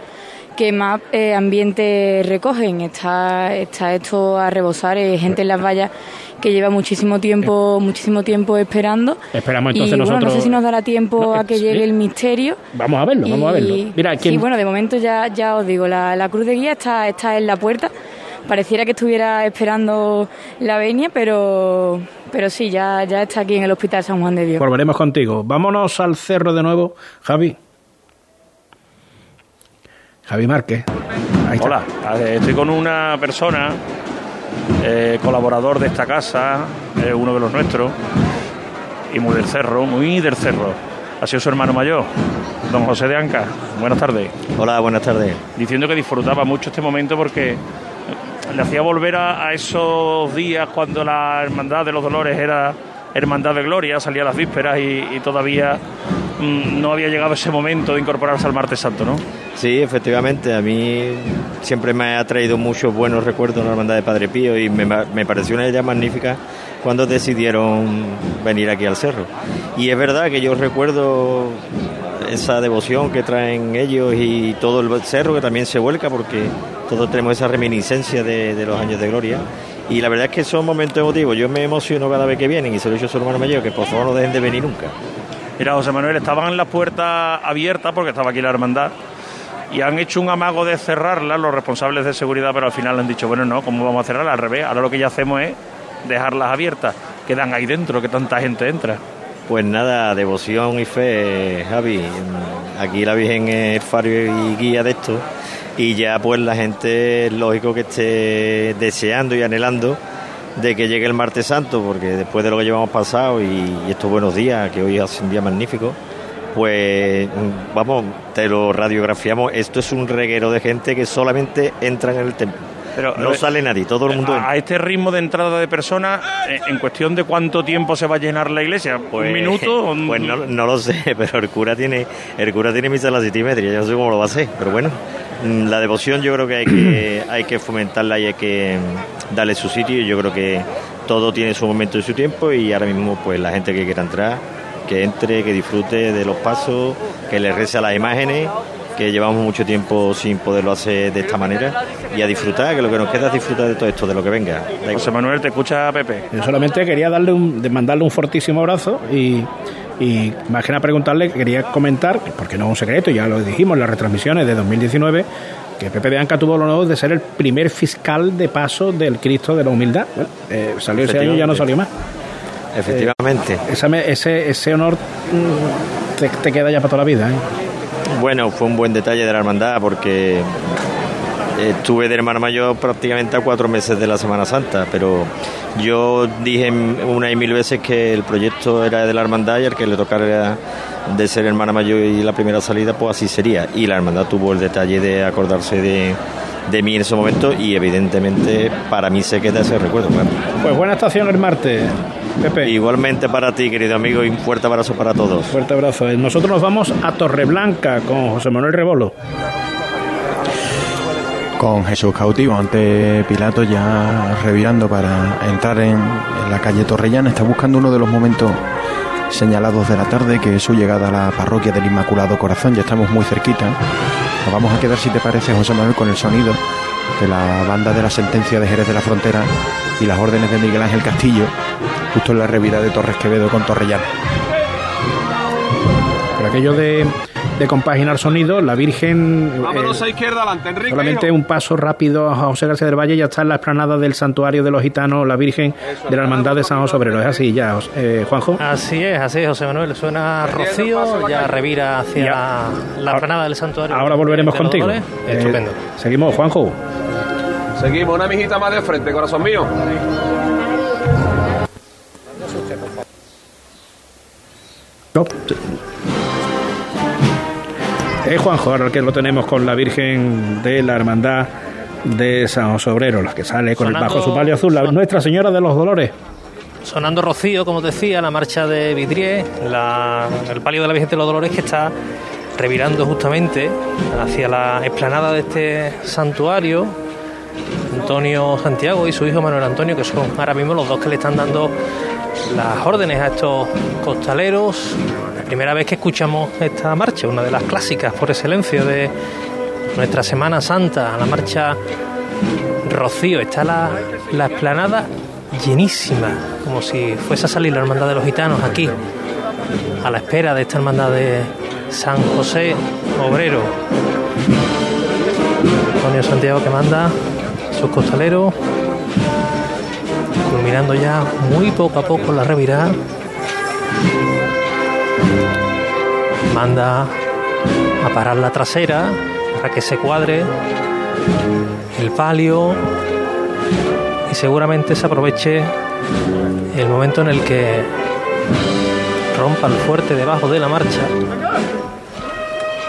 que más eh, ambiente recogen. Está, está esto a rebosar, hay gente en las vallas que lleva muchísimo tiempo, muchísimo tiempo esperando. Esperamos entonces y bueno, nosotros. no sé si nos dará tiempo No, a que sí. llegue el misterio. Vamos a verlo, vamos a verlo. Mira, ¿quién- Sí, bueno, de momento ya, ya os digo, la, la cruz de guía está, está en la puerta. Pareciera que estuviera esperando la venia, pero, pero sí, ya, ya está aquí en el Hospital San Juan de Dios. Volveremos contigo. Vámonos al cerro de nuevo, Javi. Javi Márquez. Ahí está. Hola, estoy con una persona, eh, colaborador de esta casa, eh, uno de los nuestros, y muy del cerro, muy del cerro. Ha sido su hermano mayor, don José de Anca. Buenas tardes. Hola, buenas tardes. Diciendo que disfrutaba mucho este momento porque le hacía volver a, a esos días cuando la Hermandad de los Dolores era Hermandad de Gloria, salía a las vísperas y, y todavía mm, no había llegado ese momento de incorporarse al Martes Santo, ¿no? Sí, efectivamente, a mí siempre me ha traído muchos buenos recuerdos la hermandad de Padre Pío y me, pareció una idea magnífica cuando decidieron venir aquí al cerro. Y es verdad que yo recuerdo esa devoción que traen ellos y todo el cerro que también se vuelca porque todos tenemos esa reminiscencia de los años de gloria. Y la verdad es que son momentos emotivos. Yo me emociono cada vez que vienen y se lo he dicho a su hermano mayor que por favor no dejen de venir nunca. Mira, José Manuel, estaban las puertas abiertas porque estaba aquí la hermandad y han hecho un amago de cerrarlas los responsables de seguridad, pero al final han dicho, bueno, no, ¿cómo vamos a cerrarlas? Al revés, ahora lo que ya hacemos es dejarlas abiertas. Quedan ahí dentro, que tanta gente entra. Pues nada, devoción y fe, Javi. Aquí la Virgen es faro y guía de esto. Y ya pues la gente es lógico que esté deseando y anhelando de que llegue el martes santo, porque después de lo que llevamos pasado y, y estos buenos días, que hoy hace un día magnífico, pues vamos, te lo radiografiamos. Esto es un reguero de gente que solamente entra en el templo. Pero, no sale nadie, todo el mundo... A este ritmo de entrada de personas, eh, en cuestión de cuánto tiempo se va a llenar la iglesia, un minuto. Un- Pues no, no lo sé, pero el cura tiene el cura tiene misa a las siete y media, yo no sé cómo lo va a hacer, pero bueno, la devoción yo creo que hay que, hay que fomentarla y hay que mm, darle su sitio, y yo creo que todo tiene su momento y su tiempo y ahora mismo pues la gente que quiera entrar, que entre, que disfrute de los pasos, que le rece a las imágenes, que llevamos mucho tiempo sin poderlo hacer de esta manera y a disfrutar, que lo que nos queda es disfrutar de todo esto, de lo que venga. José Manuel, te escucha Pepe. Yo solamente quería darle un, mandarle un fortísimo abrazo y, y más que nada preguntarle, quería comentar, porque no es un secreto, ya lo dijimos en las retransmisiones de 2019, que Pepe de Anca tuvo el honor de ser el primer fiscal de paso del Cristo de la Humildad. Bueno, eh, salió ese año y ya no salió más. Efectivamente. Eh, esa ese, ese honor mm, te, te queda ya para toda la vida. ¿eh? Bueno, fue un buen detalle de la hermandad porque estuve de hermano mayor prácticamente a cuatro meses de la Semana Santa, pero yo dije una y mil veces que el proyecto era de la hermandad y el que le tocara de ser hermana mayor y la primera salida, pues así sería. Y la hermandad tuvo el detalle de acordarse de, de mí en ese momento y evidentemente para mí se queda ese recuerdo. claro. Pues buena estación el martes, Pepe. Igualmente para ti, querido amigo, y un fuerte abrazo para todos. Fuerte abrazo. Eh, Nosotros nos vamos a Torreblanca con José Manuel Rebolo. Con Jesús cautivo ante Pilato ya revirando para entrar en, en la calle Torrellana. Está buscando uno de los momentos señalados de la tarde, que es su llegada a la parroquia del Inmaculado Corazón. Ya estamos muy cerquita. Nos vamos a quedar, si te parece, José Manuel, con el sonido de la banda de la sentencia de Jerez de la Frontera y las órdenes de Miguel Ángel Castillo, justo en la revira de Torres Quevedo con Torrellana. Por aquello de, de compaginar sonido, la Virgen. eh, Vámonos a izquierda adelante, Enrique. Solamente hijo. un paso rápido a José García del Valle, ya está en la explanada del santuario de los gitanos, la Virgen de la Hermandad de San José Obrero. Es así ya, eh, Juanjo. Así es, así es, José Manuel. Suena Rocío, ya revira hacia la planada del santuario. Ahora volveremos contigo. Eh, Estupendo. seguimos, Juanjo. Seguimos, una mijita más de frente, corazón mío. No. Es Juanjo, ahora que lo tenemos con la Virgen de la Hermandad de San José Obrero, la que sale con el bajo su palio azul, la Nuestra Señora de los Dolores. Sonando Rocío, como decía, la marcha de Vidrié, la- el palio de la Virgen de los Dolores que está revirando justamente hacia la explanada de este santuario. Antonio Santiago y su hijo Manuel Antonio, que son ahora mismo los dos que le están dando las órdenes a estos costaleros. Primera vez que escuchamos esta marcha, una de las clásicas por excelencia de nuestra Semana Santa, la marcha Rocío. Está la, la explanada llenísima, como si fuese a salir la hermandad de los gitanos aquí, a la espera de esta hermandad de San José Obrero. Antonio Santiago que manda costaleros, culminando ya muy poco a poco la revirada. Manda a parar la trasera para que se cuadre el palio y seguramente se aproveche el momento en el que rompa el fuerte debajo de la marcha.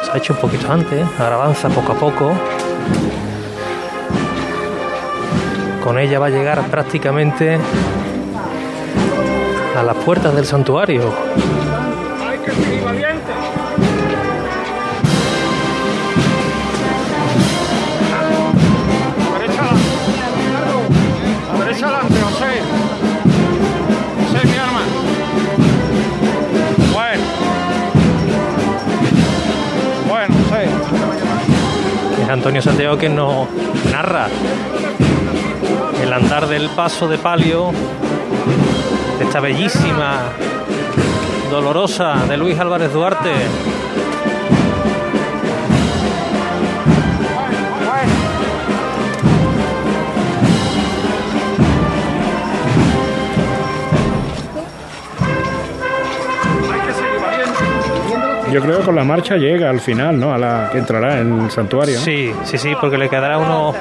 Se ha hecho un poquito antes, avanza poco a poco. Con ella va a llegar prácticamente a las puertas del santuario. Hay que seguir valiente. A derecha adelante. A derecha adelante, José. José, mi arma. Bueno. Bueno, José. Es Antonio Santiago que nos narra el andar del paso de palio esta bellísima dolorosa de Luis Álvarez Duarte. Yo creo que con la marcha llega al final, ¿no? A la que entrará en el santuario. Sí, sí, sí, porque le quedará unos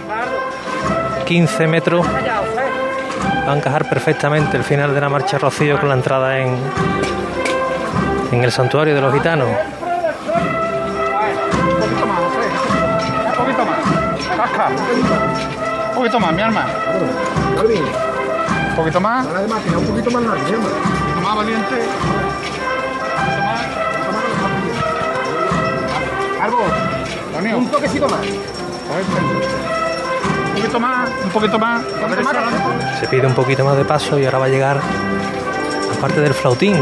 15 metros. Va a encajar perfectamente el final de la marcha Rocío con la entrada en, en el santuario de los gitanos. Un poquito más, José. Un poquito más. Casca. poquito más, mi arma. Un poquito más. Un poquito más largo, mi hermano. Un poquito más valiente. Árbol, un toquecito más. Un poquito más, un poquito más. Un poquito más. Se pide un poquito más de paso y ahora va a llegar la parte del flautín.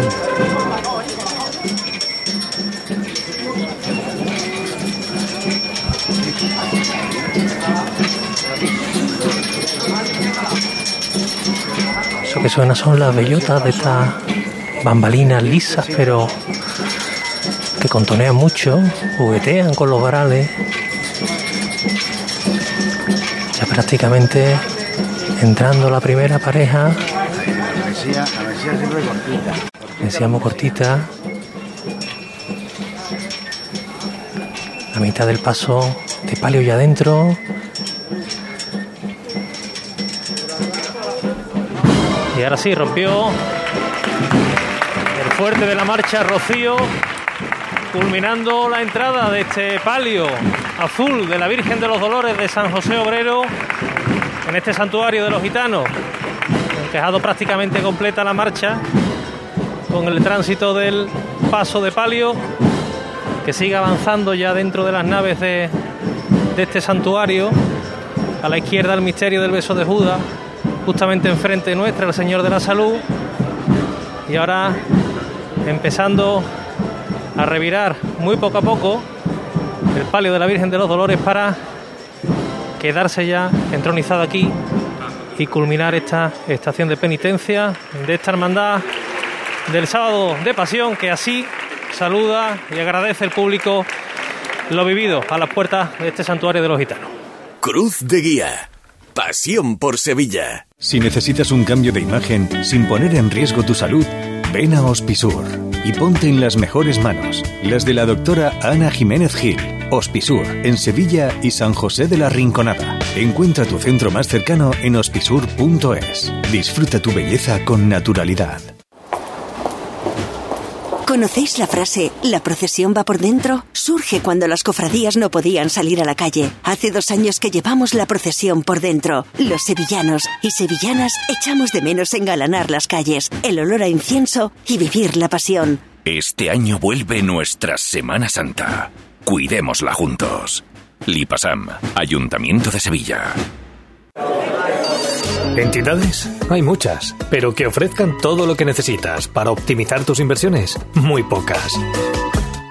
Eso que suena son las bellotas de estas bambalinas lisas, pero que contonean mucho, juguetean con los varales. Prácticamente entrando la primera pareja, La cortita. La mitad del paso de palio ya adentro. Y ahora sí, rompió el fuerte de la marcha Rocío, culminando la entrada de este palio azul de la Virgen de los Dolores de San José Obrero en este santuario de los gitanos. Dejado prácticamente completa la marcha con el tránsito del paso de palio que sigue avanzando ya dentro de las naves de, de este santuario. A la izquierda el misterio del beso de Judas, justamente enfrente nuestra el Señor de la Salud. Y ahora empezando a revirar muy poco a poco el palio de la Virgen de los Dolores para quedarse ya entronizado aquí y culminar esta estación de penitencia de esta hermandad del sábado de pasión que así saluda y agradece el público lo vivido a las puertas de este santuario de los gitanos. Cruz de Guía. Pasión por Sevilla. Si necesitas un cambio de imagen sin poner en riesgo tu salud, ven a Hospisur y ponte en las mejores manos, las de la doctora Ana Jiménez Gil. Hospisur, en Sevilla y San José de la Rinconada. Encuentra tu centro más cercano en hospisur.es. Disfruta tu belleza con naturalidad. ¿Conocéis la frase La procesión va por dentro? Surge cuando las cofradías no podían salir a la calle. Hace dos años que llevamos la procesión por dentro. Los sevillanos y sevillanas echamos de menos engalanar las calles, el olor a incienso y vivir la pasión. Este año vuelve nuestra Semana Santa. Cuidémosla juntos. Lipasam, Ayuntamiento de Sevilla. ¿Entidades? Hay muchas, pero que ofrezcan todo lo que necesitas para optimizar tus inversiones, muy pocas.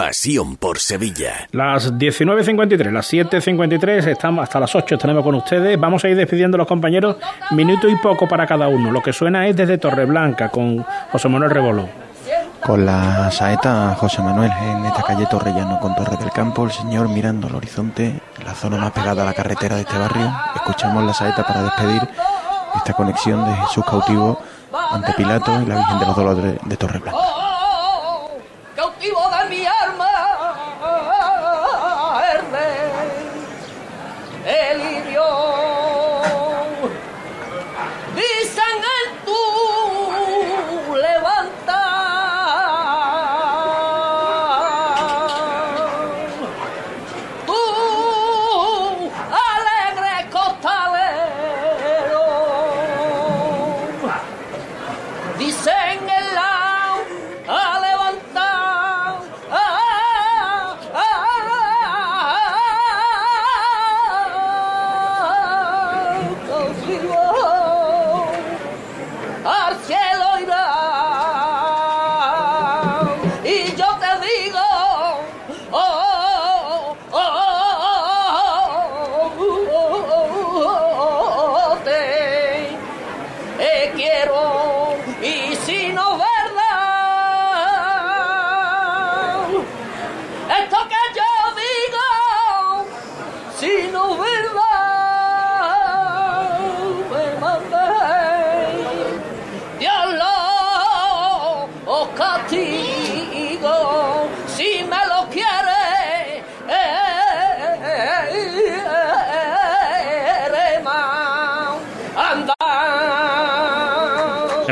Pasión por Sevilla. Las 19.53, las 7.53, estamos hasta las 8 estaremos con ustedes. Vamos a ir despidiendo a los compañeros, minuto y poco para cada uno. Lo que suena es desde Torreblanca con José Manuel Rebolo. Con la saeta José Manuel en esta calle Torrellano con Torre del Campo, el señor mirando al horizonte, la zona más pegada a la carretera de este barrio. Escuchamos la saeta para despedir esta conexión de Jesús cautivo ante Pilato y la Virgen de los Dolores de Torreblanca. Cautivo de mi alma, el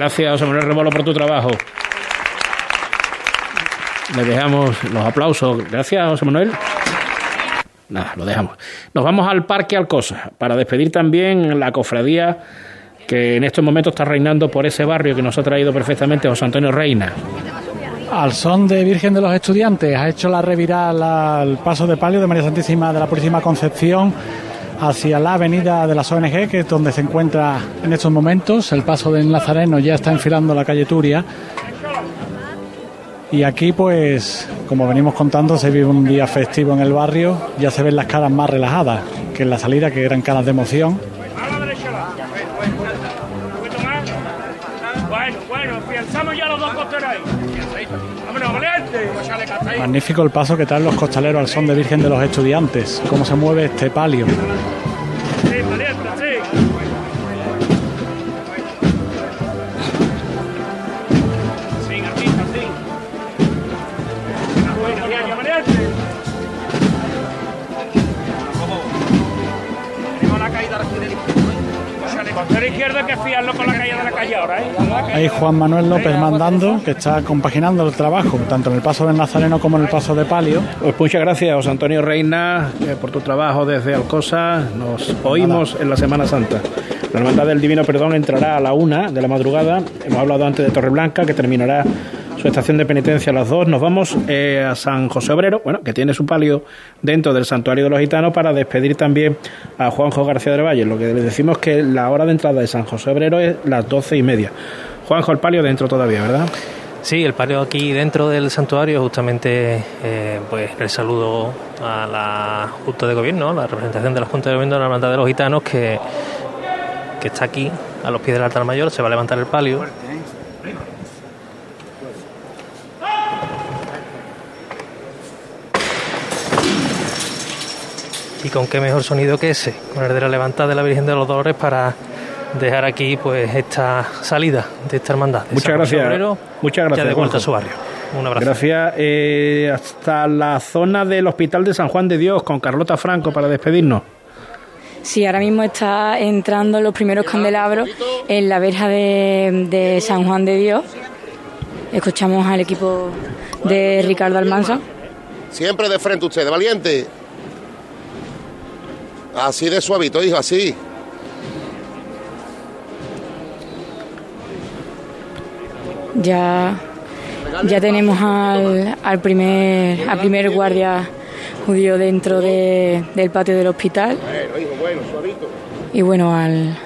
Gracias, José Manuel Remolo, por tu trabajo. Le dejamos los aplausos. Gracias, José Manuel. Nada, lo dejamos. Nos vamos al Parque Alcosa para despedir también la cofradía que en estos momentos está reinando por ese barrio que nos ha traído perfectamente José Antonio Reina. Al son de Virgen de los Estudiantes ha hecho la reviral al paso de palio de María Santísima de la Purísima Concepción hacia la avenida de las ONG, que es donde se encuentra en estos momentos. El paso del Nazareno ya está enfilando la calle Turia. Y aquí, pues, como venimos contando, se vive un día festivo en el barrio. Ya se ven las caras más relajadas que en la salida, que eran caras de emoción. Magnífico el paso que traen los costaleros al son de Virgen de los Estudiantes. Cómo se mueve este palio. Costero izquierdo hay que fiarlo con la caída de la calle ahora, ¿eh? Ahí Juan Manuel López mandando, que está compaginando el trabajo, tanto en el paso del Nazareno como en el paso de palio. Pues muchas gracias, José Antonio Reina, eh, por tu trabajo desde Alcosa. Nos oímos en la Semana Santa. La Hermandad del Divino Perdón entrará a la una de la madrugada. Hemos hablado antes de Torreblanca, que terminará su estación de penitencia a las dos. Nos vamos eh, a San José Obrero, bueno, que tiene su palio dentro del Santuario de los Gitanos, para despedir también a Juanjo García de Valle. Lo que le decimos que la hora de entrada de San José Obrero es las doce y media. Juanjo, el palio dentro todavía, ¿verdad? Sí, el palio aquí dentro del santuario, justamente, eh, pues el saludo a la Junta de Gobierno, la representación de la Junta de Gobierno de la Hermandad de los Gitanos, que, que está aquí a los pies del altar mayor, se va a levantar el palio. Y con qué mejor sonido que ese, con el de la levantada de la Virgen de los Dolores para dejar aquí pues esta salida de esta hermandad. de Muchas gracias. Obrero, Muchas gracias, Ya de vuelta Juanjo. a su barrio. Un abrazo. Gracias. Eh, hasta la zona del Hospital de San Juan de Dios con Carlota Franco para despedirnos. Sí, ahora mismo está entrando los primeros candelabros en la verja de, de San Juan de Dios. Escuchamos al equipo de Ricardo Almanza. Siempre de frente ustedes, valiente. Así de suavito, hijo, así. Ya, ya tenemos al, al primer, al primer guardia judío dentro de- del patio del hospital Bueno, hijo, bueno, suavito. y bueno, al,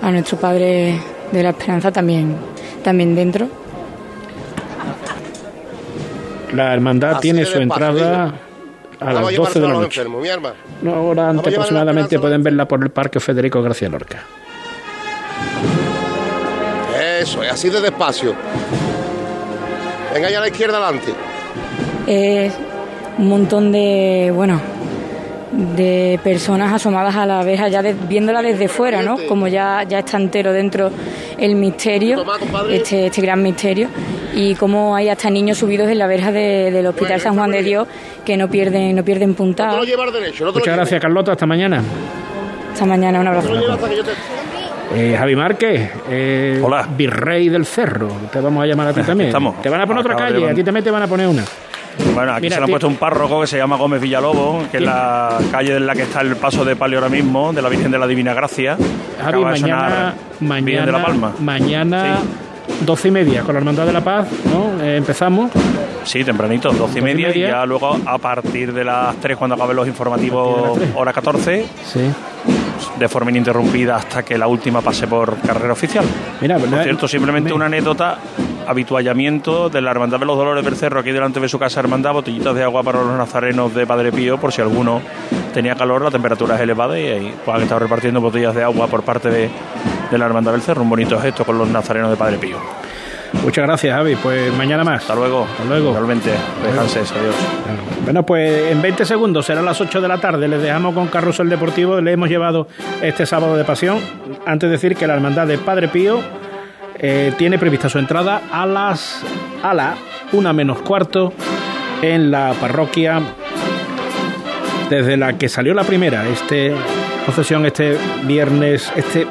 a nuestro padre de la esperanza también, también dentro. La hermandad Así tiene su entrada a las a 12 de la noche. enfermos, mi arma. Una hora antes aproximadamente pueden verla por el Parque Federico García Lorca. Eso, es así de despacio. Venga ya a la izquierda adelante. Es un montón de, bueno, de personas asomadas a la verja, ya de- viéndola desde fuera, ¿no? Como ya, ya está entero dentro el misterio, este, este gran misterio, y como hay hasta niños subidos en la verja de- del Hospital San Juan de Dios que no pierden, no pierden puntada. llevar derecho, no te lo Muchas gracias, Carlota. Hasta mañana. Hasta mañana, un abrazo. Eh, Javi Márquez, eh, virrey del cerro. Te vamos a llamar a ti también. estamos. Te van a poner otra Acaba calle, a ti también te van a poner una. Bueno, aquí Mira, se le han puesto un párroco que se llama Gómez Villalobo, que es la calle en la que está el paso de palio ahora mismo, de la Virgen de la Divina Gracia. Javi, Acaba de sonar mañana, Virgen mañana, de la Palma. mañana, doce y media, con la Hermandad de la Paz, ¿no? Eh, empezamos. Sí, tempranito, doce y media, y ya luego a partir de las 3 cuando acaben los informativos hora 14, Sí. de forma ininterrumpida hasta que la última pase por carrera oficial. Mira, por cierto, simplemente una anécdota, habituallamiento de la Hermandad de los Dolores del Cerro aquí delante de su casa hermandad, botellitas de agua para los nazarenos de Padre Pío, por si alguno tenía calor, la temperatura es elevada y ahí pues, han estado repartiendo botellas de agua por parte de, de la Hermandad del Cerro, un bonito gesto con los nazarenos de Padre Pío. Muchas gracias, Javi. Pues mañana más. Hasta luego. Hasta luego. Realmente, descanses, adiós. Bueno, pues en 20 segundos serán las 8 de la tarde. Les dejamos con Carrusel Deportivo. Le hemos llevado este sábado de pasión. Antes de decir que la Hermandad de Padre Pío eh, tiene prevista su entrada a las a la una menos cuarto en la parroquia desde la que salió la primera este procesión este viernes este